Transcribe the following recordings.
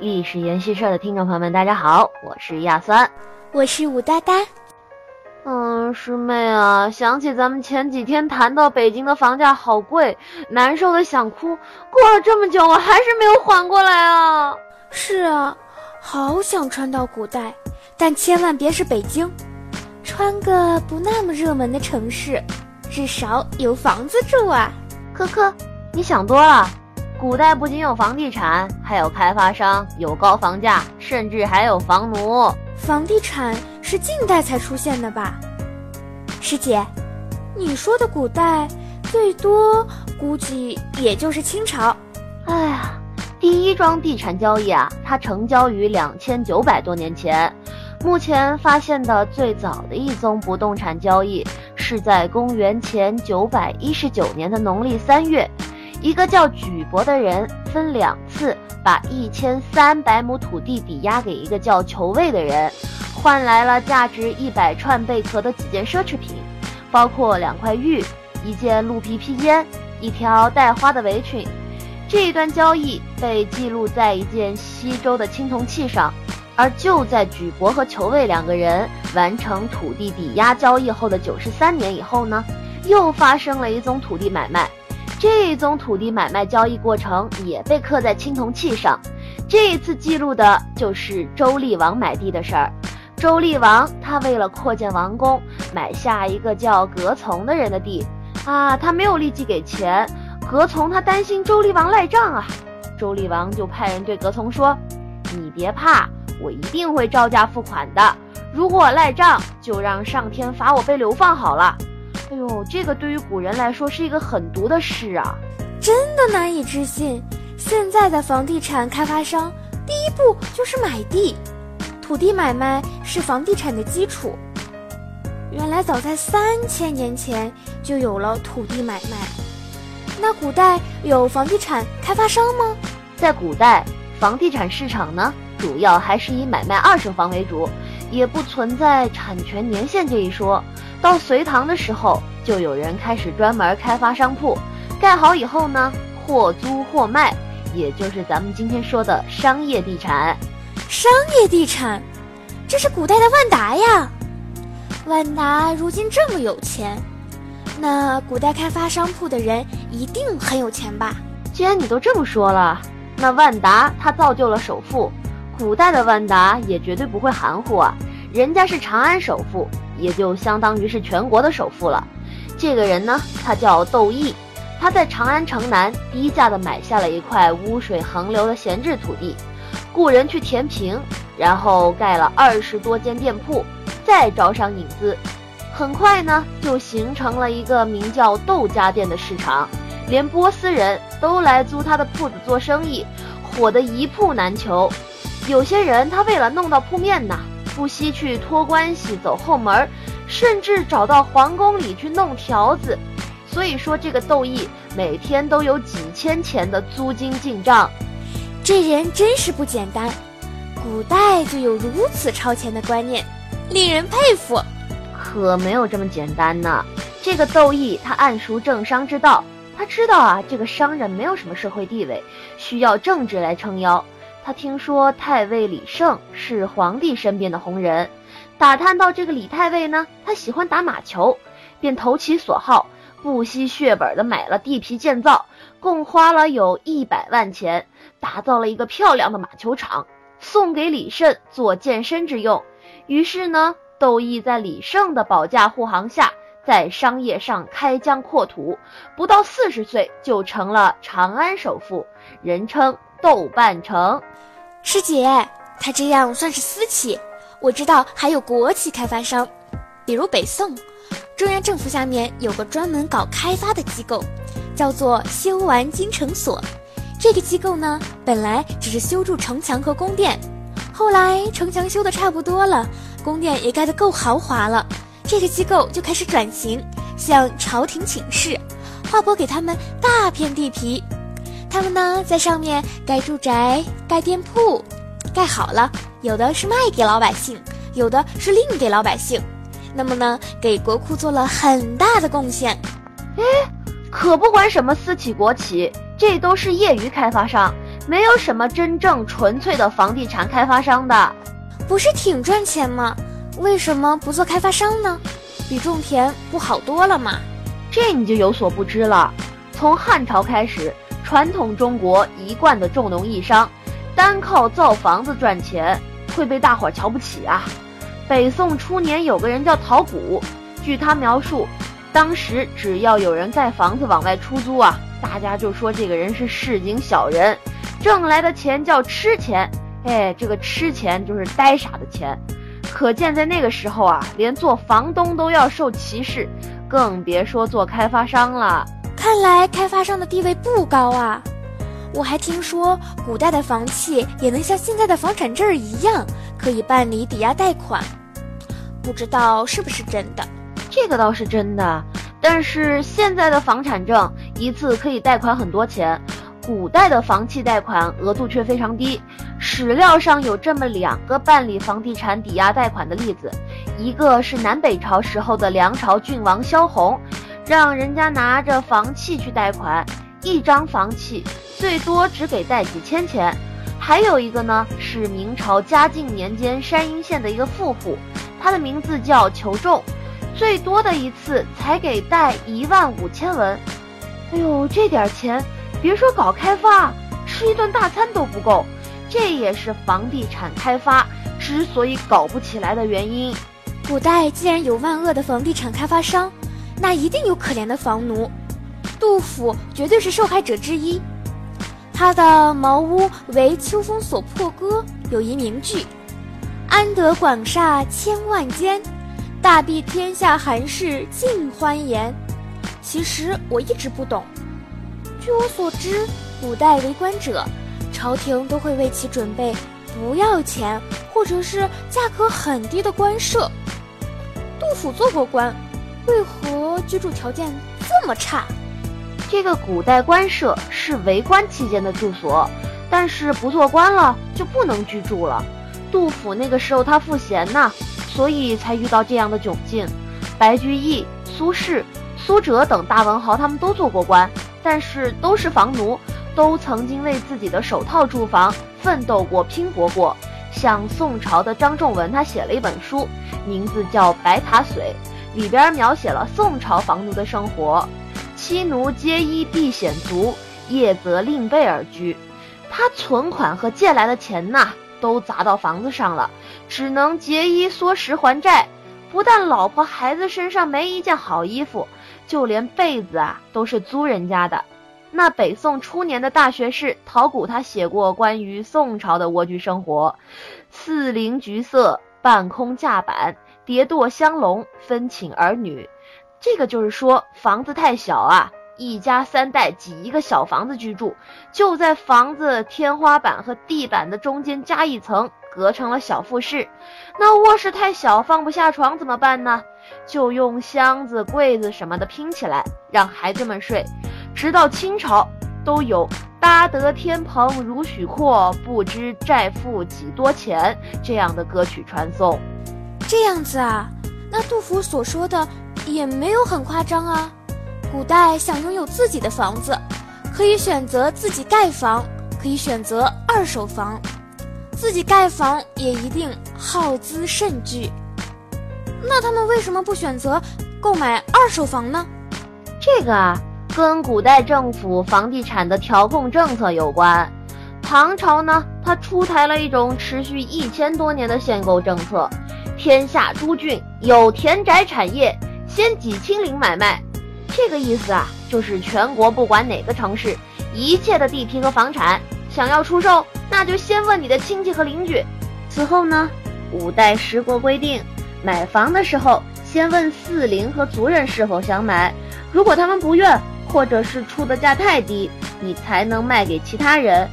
历史研习社的听众朋友们，大家好，我是亚酸，我是武哒哒。嗯，师妹啊，想起咱们前几天谈到北京的房价好贵，难受的想哭。过了这么久，我还是没有缓过来啊。是啊，好想穿到古代，但千万别是北京，穿个不那么热门的城市，至少有房子住啊。科科，你想多了。古代不仅有房地产，还有开发商，有高房价，甚至还有房奴。房地产是近代才出现的吧？师姐，你说的古代，最多估计也就是清朝。哎呀，第一桩地产交易啊，它成交于两千九百多年前。目前发现的最早的一宗不动产交易，是在公元前九百一十九年的农历三月。一个叫举伯的人分两次把一千三百亩土地抵押给一个叫裘卫的人，换来了价值一百串贝壳的几件奢侈品，包括两块玉、一件鹿皮披肩、一条带花的围裙。这一段交易被记录在一件西周的青铜器上。而就在举伯和裘卫两个人完成土地抵押交易后的九十三年以后呢，又发生了一宗土地买卖。这宗土地买卖交易过程也被刻在青铜器上，这一次记录的就是周厉王买地的事儿。周厉王他为了扩建王宫，买下一个叫葛从的人的地，啊，他没有立即给钱，葛从他担心周厉王赖账啊，周厉王就派人对葛从说：“你别怕，我一定会照价付款的。如果我赖账，就让上天罚我被流放好了。”哎呦，这个对于古人来说是一个很毒的事啊！真的难以置信。现在的房地产开发商第一步就是买地，土地买卖是房地产的基础。原来早在三千年前就有了土地买卖。那古代有房地产开发商吗？在古代，房地产市场呢，主要还是以买卖二手房为主，也不存在产权年限这一说。到隋唐的时候，就有人开始专门开发商铺，盖好以后呢，或租或卖，也就是咱们今天说的商业地产。商业地产，这是古代的万达呀。万达如今这么有钱，那古代开发商铺的人一定很有钱吧？既然你都这么说了，那万达他造就了首富，古代的万达也绝对不会含糊啊，人家是长安首富。也就相当于是全国的首富了。这个人呢，他叫窦毅，他在长安城南低价的买下了一块污水横流的闲置土地，雇人去填平，然后盖了二十多间店铺，再招商引资，很快呢就形成了一个名叫窦家店的市场，连波斯人都来租他的铺子做生意，火得一铺难求。有些人他为了弄到铺面呢。不惜去托关系走后门，甚至找到皇宫里去弄条子。所以说，这个窦毅每天都有几千钱的租金进账，这人真是不简单。古代就有如此超前的观念，令人佩服。可没有这么简单呢。这个窦毅他暗熟政商之道，他知道啊，这个商人没有什么社会地位，需要政治来撑腰。他听说太尉李胜是皇帝身边的红人，打探到这个李太尉呢，他喜欢打马球，便投其所好，不惜血本的买了地皮建造，共花了有一百万钱，打造了一个漂亮的马球场，送给李胜做健身之用。于是呢，窦毅在李胜的保驾护航下，在商业上开疆扩土，不到四十岁就成了长安首富，人称。豆瓣城，师姐，他这样算是私企。我知道还有国企开发商，比如北宋，中央政府下面有个专门搞开发的机构，叫做修完京城所。这个机构呢，本来只是修筑城墙和宫殿，后来城墙修的差不多了，宫殿也盖得够豪华了，这个机构就开始转型，向朝廷请示，划拨给他们大片地皮。他们呢，在上面盖住宅、盖店铺，盖好了，有的是卖给老百姓，有的是另给老百姓。那么呢，给国库做了很大的贡献。哎，可不管什么私企国企，这都是业余开发商，没有什么真正纯粹的房地产开发商的。不是挺赚钱吗？为什么不做开发商呢？比种田不好多了吗？这你就有所不知了。从汉朝开始，传统中国一贯的重农抑商，单靠造房子赚钱会被大伙儿瞧不起啊。北宋初年有个人叫陶谷，据他描述，当时只要有人盖房子往外出租啊，大家就说这个人是市井小人，挣来的钱叫吃钱。哎，这个吃钱就是呆傻的钱。可见，在那个时候啊，连做房东都要受歧视，更别说做开发商了。看来开发商的地位不高啊！我还听说，古代的房契也能像现在的房产证一样，可以办理抵押贷款，不知道是不是真的？这个倒是真的，但是现在的房产证一次可以贷款很多钱，古代的房契贷款额度却非常低。史料上有这么两个办理房地产抵押贷款的例子，一个是南北朝时候的梁朝郡王萧红，让人家拿着房契去贷款，一张房契最多只给贷几千钱；还有一个呢是明朝嘉靖年间山阴县的一个富户，他的名字叫裘仲，最多的一次才给贷一万五千文。哎呦，这点钱，别说搞开发，吃一顿大餐都不够。这也是房地产开发之所以搞不起来的原因。古代既然有万恶的房地产开发商，那一定有可怜的房奴。杜甫绝对是受害者之一。他的《茅屋为秋风所破歌》有一名句：“安得广厦千万间，大庇天下寒士尽欢颜。”其实我一直不懂。据我所知，古代为官者。朝廷都会为其准备不要钱或者是价格很低的官舍。杜甫做过官，为何居住条件这么差？这个古代官舍是为官期间的住所，但是不做官了就不能居住了。杜甫那个时候他赋闲呐，所以才遇到这样的窘境。白居易、苏轼、苏辙等大文豪他们都做过官，但是都是房奴。都曾经为自己的首套住房奋斗过、拼搏过。像宋朝的张仲文，他写了一本书，名字叫《白塔髓》，里边描写了宋朝房奴的生活。妻奴皆衣避险足，夜则另被而居。他存款和借来的钱呐，都砸到房子上了，只能节衣缩食还债。不但老婆孩子身上没一件好衣服，就连被子啊，都是租人家的。那北宋初年的大学士陶谷，他写过关于宋朝的蜗居生活：四邻橘色，半空架板，叠垛香笼，分寝儿女。这个就是说房子太小啊，一家三代挤一个小房子居住，就在房子天花板和地板的中间加一层，隔成了小复式。那卧室太小，放不下床怎么办呢？就用箱子、柜子什么的拼起来，让孩子们睡。直到清朝，都有“搭得天棚如许阔，不知债负几多钱”这样的歌曲传颂。这样子啊，那杜甫所说的也没有很夸张啊。古代想拥有自己的房子，可以选择自己盖房，可以选择二手房，自己盖房也一定耗资甚巨。那他们为什么不选择购买二手房呢？这个啊。跟古代政府房地产的调控政策有关。唐朝呢，它出台了一种持续一千多年的限购政策，天下诸郡有田宅产业，先几清零买卖。这个意思啊，就是全国不管哪个城市，一切的地皮和房产想要出售，那就先问你的亲戚和邻居。此后呢，五代十国规定，买房的时候先问四邻和族人是否想买，如果他们不愿。或者是出的价太低，你才能卖给其他人。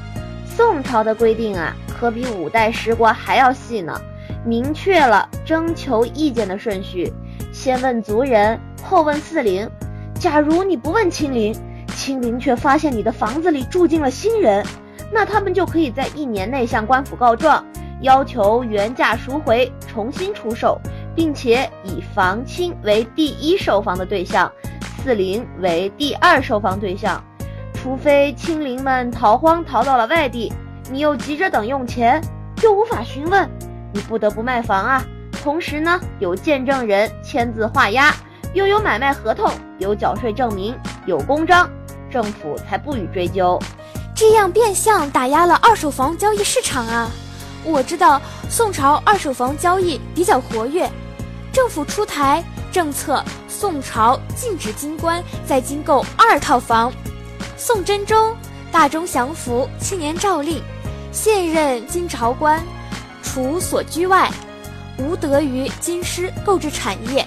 宋朝的规定啊，可比五代十国还要细呢，明确了征求意见的顺序，先问族人，后问四邻。假如你不问亲邻，亲邻却发现你的房子里住进了新人，那他们就可以在一年内向官府告状，要求原价赎回，重新出售，并且以房亲为第一售房的对象。四邻为第二售房对象，除非亲邻们逃荒逃到了外地，你又急着等用钱，又无法询问，你不得不卖房啊。同时呢，有见证人签字画押，又有买卖合同，有缴税证明，有公章，政府才不予追究。这样变相打压了二手房交易市场啊！我知道宋朝二手房交易比较活跃，政府出台政策，宋朝禁止京官再京购二套房。宋真宗大中祥符七年诏令，现任金朝官除所居外，无得于京师购置产业。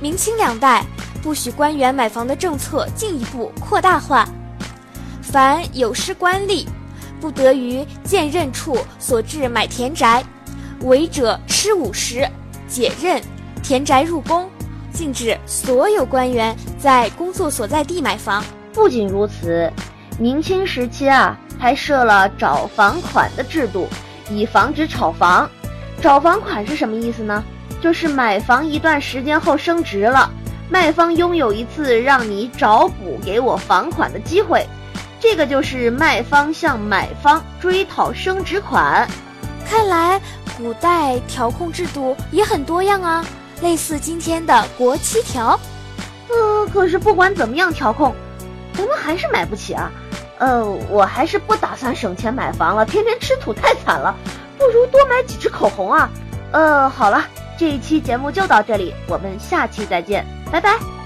明清两代不许官员买房的政策进一步扩大化，凡有失官吏，不得于荐任处所置买田宅，违者吃五十，解任，田宅入宫。禁止所有官员在工作所在地买房。不仅如此，明清时期啊，还设了找房款的制度，以防止炒房。找房款是什么意思呢？就是买房一段时间后升值了，卖方拥有一次让你找补给我房款的机会，这个就是卖方向买方追讨升值款。看来古代调控制度也很多样啊，类似今天的国七条。呃，可是不管怎么样调控。咱们还是买不起啊，呃，我还是不打算省钱买房了，天天吃土太惨了，不如多买几支口红啊。呃，好了，这一期节目就到这里，我们下期再见，拜拜。